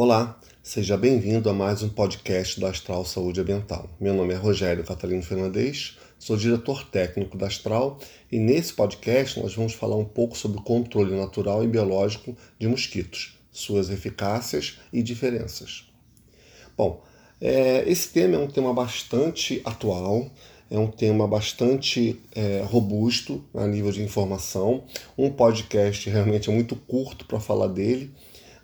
Olá, seja bem-vindo a mais um podcast da Astral Saúde Ambiental. Meu nome é Rogério Catalino Fernandes, sou diretor técnico da Astral e nesse podcast nós vamos falar um pouco sobre o controle natural e biológico de mosquitos, suas eficácias e diferenças. Bom, é, esse tema é um tema bastante atual, é um tema bastante é, robusto a nível de informação. Um podcast realmente é muito curto para falar dele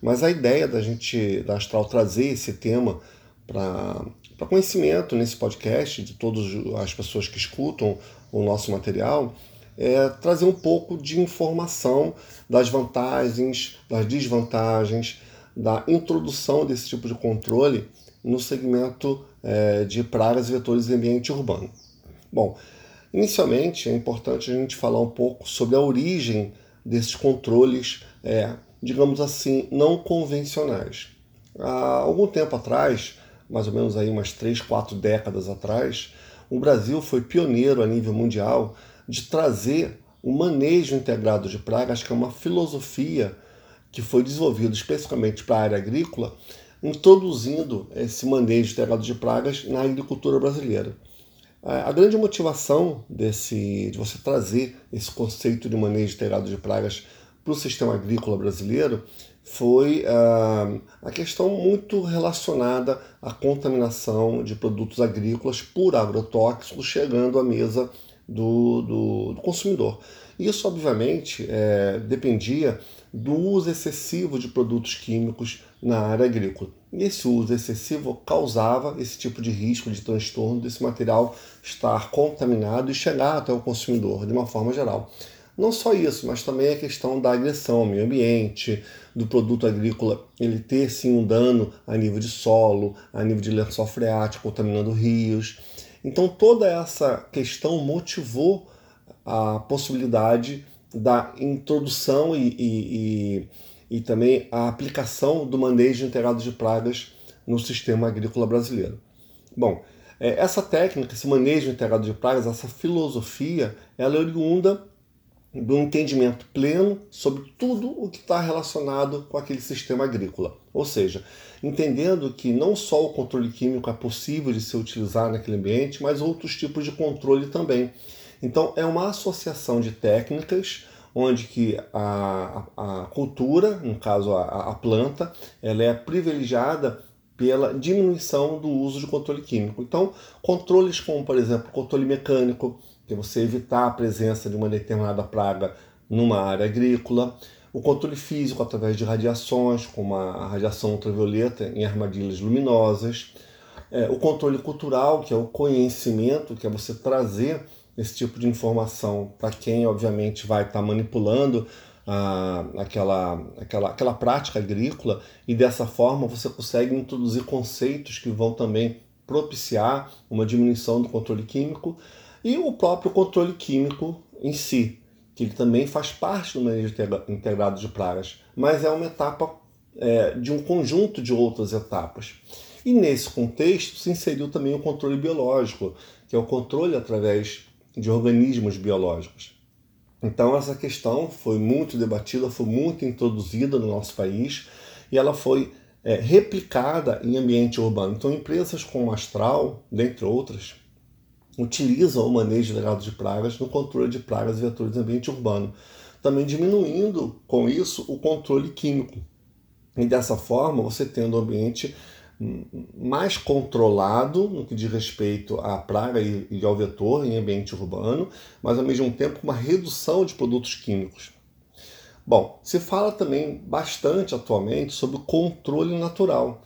mas a ideia da gente, da Astral, trazer esse tema para conhecimento nesse podcast, de todas as pessoas que escutam o nosso material, é trazer um pouco de informação das vantagens, das desvantagens, da introdução desse tipo de controle no segmento é, de pragas e vetores em ambiente urbano. Bom, inicialmente é importante a gente falar um pouco sobre a origem desses controles é, digamos assim, não convencionais. Há algum tempo atrás, mais ou menos aí umas três, quatro décadas atrás, o Brasil foi pioneiro a nível mundial de trazer o manejo integrado de pragas, que é uma filosofia que foi desenvolvida especificamente para a área agrícola, introduzindo esse manejo integrado de pragas na agricultura brasileira. A grande motivação desse, de você trazer esse conceito de manejo integrado de pragas para o sistema agrícola brasileiro foi ah, a questão muito relacionada à contaminação de produtos agrícolas por agrotóxicos chegando à mesa do, do, do consumidor. Isso, obviamente, é, dependia do uso excessivo de produtos químicos na área agrícola. E esse uso excessivo causava esse tipo de risco de transtorno desse material estar contaminado e chegar até o consumidor de uma forma geral. Não só isso, mas também a questão da agressão ao meio ambiente, do produto agrícola ele ter sim um dano a nível de solo, a nível de lençol freático, contaminando rios. Então toda essa questão motivou a possibilidade da introdução e, e, e, e também a aplicação do manejo integrado de pragas no sistema agrícola brasileiro. Bom, é, essa técnica, esse manejo integrado de pragas, essa filosofia, ela é oriunda do entendimento pleno sobre tudo o que está relacionado com aquele sistema agrícola. Ou seja, entendendo que não só o controle químico é possível de ser utilizado naquele ambiente, mas outros tipos de controle também. Então, é uma associação de técnicas onde que a, a, a cultura, no caso a, a planta, ela é privilegiada pela diminuição do uso de controle químico. Então, controles como, por exemplo, controle mecânico, que é você evitar a presença de uma determinada praga numa área agrícola, o controle físico através de radiações, como a radiação ultravioleta em armadilhas luminosas, é, o controle cultural, que é o conhecimento, que é você trazer esse tipo de informação para quem, obviamente, vai estar tá manipulando ah, aquela, aquela, aquela prática agrícola, e dessa forma você consegue introduzir conceitos que vão também propiciar uma diminuição do controle químico e o próprio controle químico em si, que ele também faz parte do manejo integrado de pragas, mas é uma etapa é, de um conjunto de outras etapas. E nesse contexto se inseriu também o controle biológico, que é o controle através de organismos biológicos. Então essa questão foi muito debatida, foi muito introduzida no nosso país e ela foi é, replicada em ambiente urbano. Então empresas como Astral, dentre outras, utilizam o manejo delegado de pragas no controle de pragas e vetores em ambiente urbano, também diminuindo com isso o controle químico. E dessa forma, você tendo um ambiente mais controlado no que diz respeito à praga e ao vetor em ambiente urbano, mas ao mesmo tempo uma redução de produtos químicos. Bom, se fala também bastante atualmente sobre o controle natural.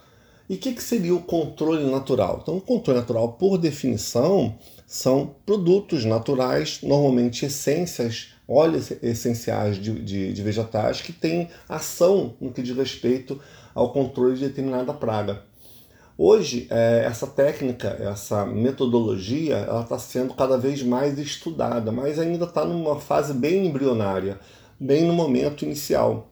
E o que, que seria o controle natural? Então, o controle natural, por definição, são produtos naturais, normalmente essências, óleos essenciais de, de, de vegetais que têm ação no que diz respeito ao controle de determinada praga. Hoje, é, essa técnica, essa metodologia, ela está sendo cada vez mais estudada, mas ainda está numa fase bem embrionária, bem no momento inicial.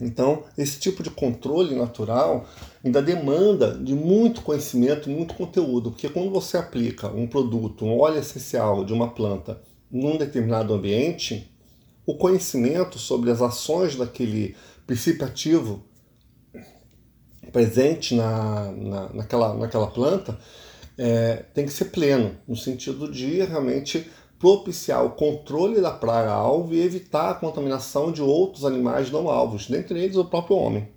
Então, esse tipo de controle natural ainda demanda de muito conhecimento, muito conteúdo, porque quando você aplica um produto, um óleo essencial de uma planta num determinado ambiente, o conhecimento sobre as ações daquele princípio ativo presente na, na, naquela, naquela planta é, tem que ser pleno, no sentido de realmente propiciar o controle da praga-alvo e evitar a contaminação de outros animais não alvos, dentre eles o próprio homem.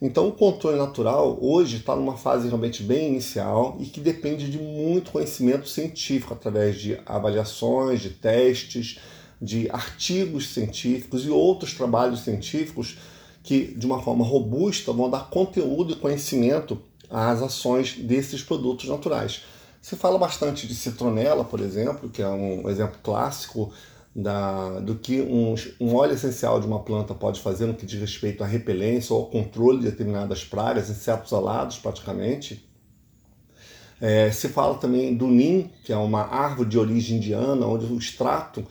Então, o controle natural hoje está numa fase realmente bem inicial e que depende de muito conhecimento científico através de avaliações, de testes, de artigos científicos e outros trabalhos científicos que, de uma forma robusta, vão dar conteúdo e conhecimento às ações desses produtos naturais. Se fala bastante de citronela, por exemplo, que é um exemplo clássico da, do que um, um, óleo essencial de uma planta pode fazer no que diz respeito à repelência ou ao controle de determinadas pragas, insetos alados praticamente. É, se fala também do nim, que é uma árvore de origem indiana, onde o extrato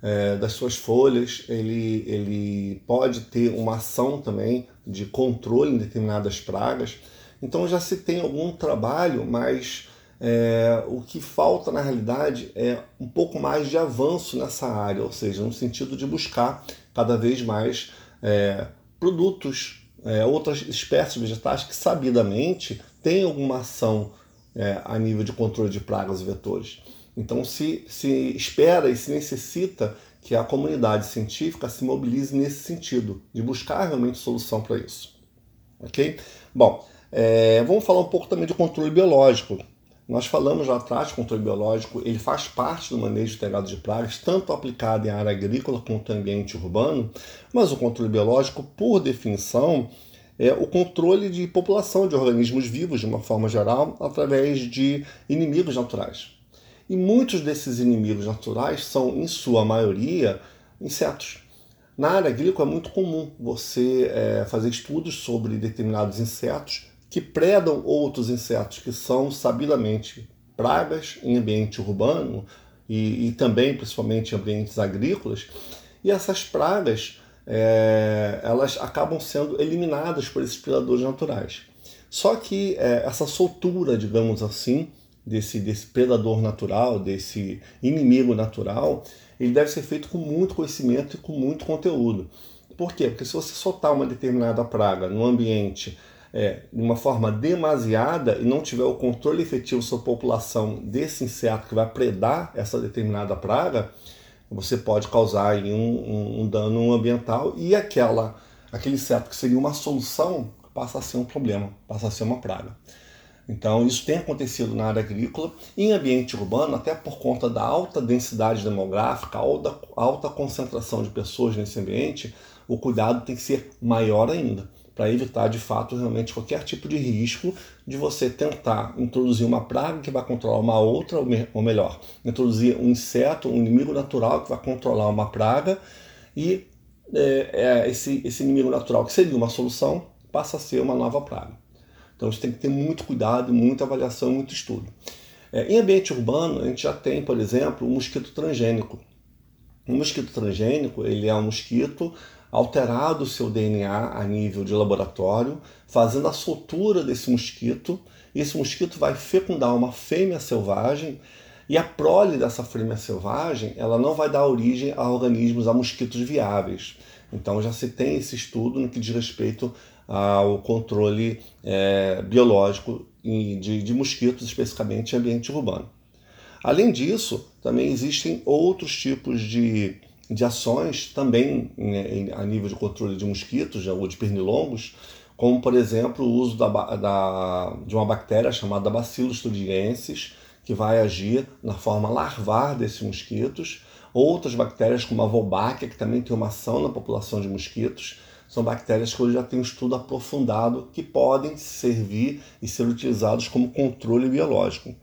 é, das suas folhas ele, ele pode ter uma ação também de controle em determinadas pragas. Então já se tem algum trabalho, mas é, o que falta na realidade é um pouco mais de avanço nessa área, ou seja, no sentido de buscar cada vez mais é, produtos, é, outras espécies vegetais que sabidamente têm alguma ação é, a nível de controle de pragas e vetores. Então se, se espera e se necessita que a comunidade científica se mobilize nesse sentido, de buscar realmente solução para isso. Ok? Bom, é, vamos falar um pouco também de controle biológico. Nós falamos lá atrás controle biológico, ele faz parte do manejo integrado de pragas, tanto aplicado em área agrícola quanto em ambiente urbano, mas o controle biológico, por definição, é o controle de população de organismos vivos, de uma forma geral, através de inimigos naturais. E muitos desses inimigos naturais são, em sua maioria, insetos. Na área agrícola é muito comum você é, fazer estudos sobre determinados insetos que predam outros insetos que são sabidamente pragas em ambiente urbano e, e também principalmente em ambientes agrícolas. E essas pragas é, elas acabam sendo eliminadas por esses predadores naturais. Só que é, essa soltura, digamos assim, desse, desse predador natural, desse inimigo natural, ele deve ser feito com muito conhecimento e com muito conteúdo. Por quê? Porque se você soltar uma determinada praga no ambiente é, de uma forma demasiada e não tiver o controle efetivo sobre a população desse inseto que vai predar essa determinada praga, você pode causar um, um, um dano ambiental e aquela, aquele inseto que seria uma solução passa a ser um problema, passa a ser uma praga. Então, isso tem acontecido na área agrícola e em ambiente urbano, até por conta da alta densidade demográfica, alta, alta concentração de pessoas nesse ambiente, o cuidado tem que ser maior ainda, para evitar de fato realmente qualquer tipo de risco de você tentar introduzir uma praga que vai controlar uma outra, ou melhor, introduzir um inseto, um inimigo natural que vai controlar uma praga e é, é, esse, esse inimigo natural, que seria uma solução, passa a ser uma nova praga. Então você tem que ter muito cuidado, muita avaliação, muito estudo. É, em ambiente urbano, a gente já tem, por exemplo, o mosquito transgênico. O mosquito transgênico ele é um mosquito alterado o seu DNA a nível de laboratório, fazendo a soltura desse mosquito. Esse mosquito vai fecundar uma fêmea selvagem e a prole dessa fêmea selvagem ela não vai dar origem a organismos, a mosquitos viáveis. Então já se tem esse estudo no que diz respeito ao controle é, biológico de, de mosquitos, especificamente em ambiente urbano. Além disso, também existem outros tipos de, de ações, também né, a nível de controle de mosquitos ou de pernilongos, como, por exemplo, o uso da, da, de uma bactéria chamada Bacillus thuringiensis, que vai agir na forma larvar desses mosquitos. Outras bactérias, como a Wolbachia, que também tem uma ação na população de mosquitos, são bactérias que hoje já tem um estudo aprofundado que podem servir e ser utilizados como controle biológico.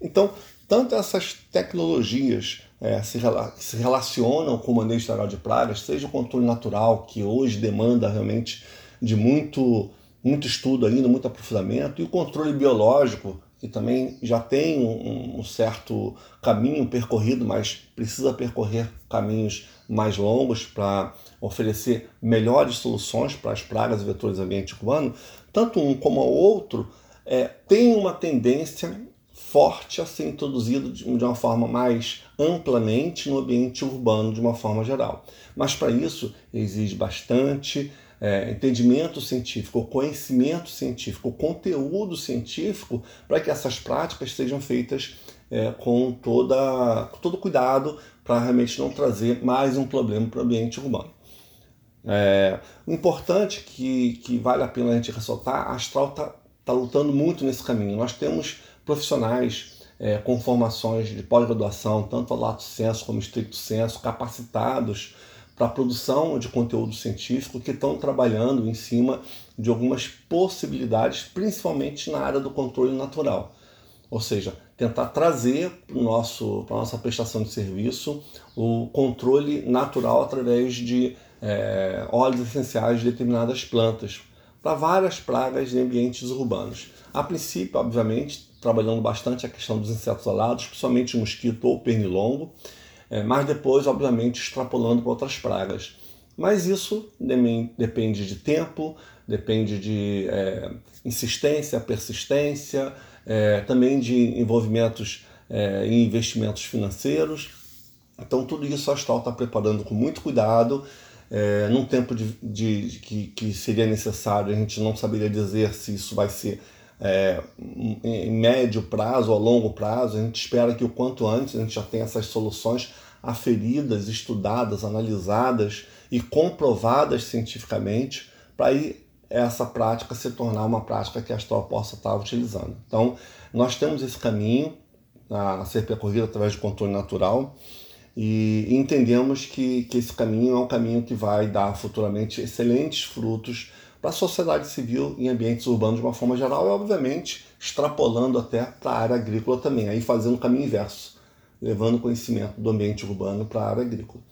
Então, tanto essas tecnologias é, se, se, relacionam com o manejo geral de pragas, seja o controle natural, que hoje demanda realmente de muito, muito estudo ainda, muito aprofundamento, e o controle biológico, que também já tem um, um, certo caminho percorrido, mas precisa percorrer caminhos mais longos para oferecer melhores soluções para as pragas e vetores do ambiente urbano, tanto um como o outro é, tem uma tendência forte a ser introduzido de uma forma mais amplamente no ambiente urbano de uma forma geral. Mas para isso exige bastante é, entendimento científico, conhecimento científico, conteúdo científico, para que essas práticas sejam feitas é, com toda, todo cuidado para realmente não trazer mais um problema para o ambiente urbano. É, o importante que, que vale a pena a gente ressaltar, a Astral está tá lutando muito nesse caminho. Nós temos profissionais é, com formações de pós-graduação, tanto lato senso como estricto senso, capacitados para a produção de conteúdo científico que estão trabalhando em cima de algumas possibilidades, principalmente na área do controle natural. Ou seja, tentar trazer para a nossa prestação de serviço o controle natural através de é, óleos essenciais de determinadas plantas para várias pragas em ambientes urbanos. A princípio, obviamente, trabalhando bastante a questão dos insetos alados, principalmente o mosquito ou o pernilongo, é, mas depois, obviamente, extrapolando para outras pragas. Mas isso depende de tempo, depende de é, insistência, persistência, é, também de envolvimentos é, em investimentos financeiros. Então, tudo isso a Astral está preparando com muito cuidado. É, num tempo de, de, de que, que seria necessário, a gente não saberia dizer se isso vai ser é, em médio prazo ou longo prazo, a gente espera que o quanto antes a gente já tenha essas soluções aferidas, estudadas, analisadas e comprovadas cientificamente para aí essa prática se tornar uma prática que a Astral possa estar utilizando. Então, nós temos esse caminho a ser percorrido através de controle natural e entendemos que, que esse caminho é um caminho que vai dar futuramente excelentes frutos para a sociedade civil em ambientes urbanos de uma forma geral e, obviamente, extrapolando até para a área agrícola também, aí fazendo o caminho inverso, levando conhecimento do ambiente urbano para a área agrícola.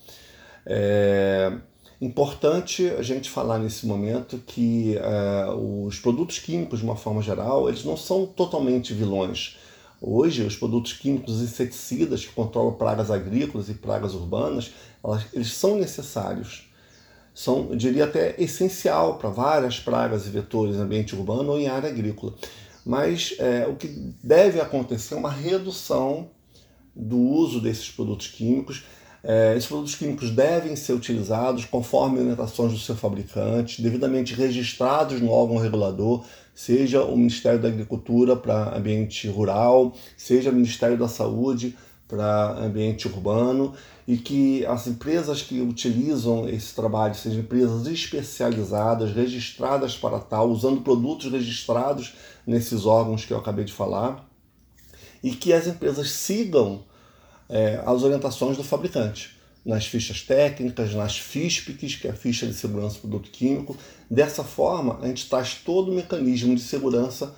É importante a gente falar nesse momento que é, os produtos químicos, de uma forma geral, eles não são totalmente vilões. Hoje, os produtos químicos inseticidas que controlam pragas agrícolas e pragas urbanas, elas, eles são necessários são, eu diria até essencial para várias pragas e vetores em ambiente urbano ou em área agrícola. Mas é, o que deve acontecer é uma redução do uso desses produtos químicos. É, esses produtos químicos devem ser utilizados conforme orientações do seu fabricante, devidamente registrados no órgão regulador, seja o Ministério da Agricultura para ambiente rural, seja o Ministério da Saúde para ambiente urbano e que as empresas que utilizam esse trabalho sejam empresas especializadas, registradas para tal, usando produtos registrados nesses órgãos que eu acabei de falar, e que as empresas sigam é, as orientações do fabricante nas fichas técnicas, nas FISPICs, que é a ficha de segurança do produto químico. Dessa forma, a gente traz todo o mecanismo de segurança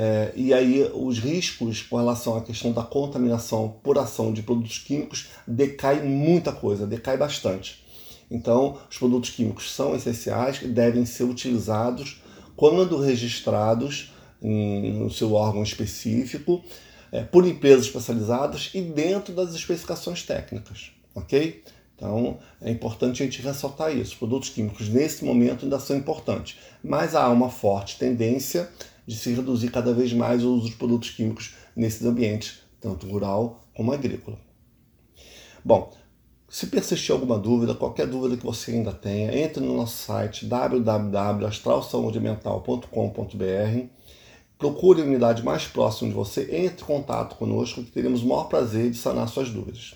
é, e aí os riscos com relação à questão da contaminação por ação de produtos químicos decai muita coisa, decai bastante. Então, os produtos químicos são essenciais devem ser utilizados quando registrados em, no seu órgão específico, é, por empresas especializadas e dentro das especificações técnicas, ok? Então, é importante a gente ressaltar isso. Os produtos químicos, nesse momento, ainda são importantes, mas há uma forte tendência de se reduzir cada vez mais o uso de produtos químicos nesses ambientes, tanto rural como agrícola. Bom, se persistir alguma dúvida, qualquer dúvida que você ainda tenha, entre no nosso site www.astralsaudemental.com.br, procure a unidade mais próxima de você, entre em contato conosco que teremos o maior prazer de sanar suas dúvidas.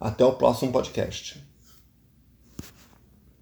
Até o próximo podcast.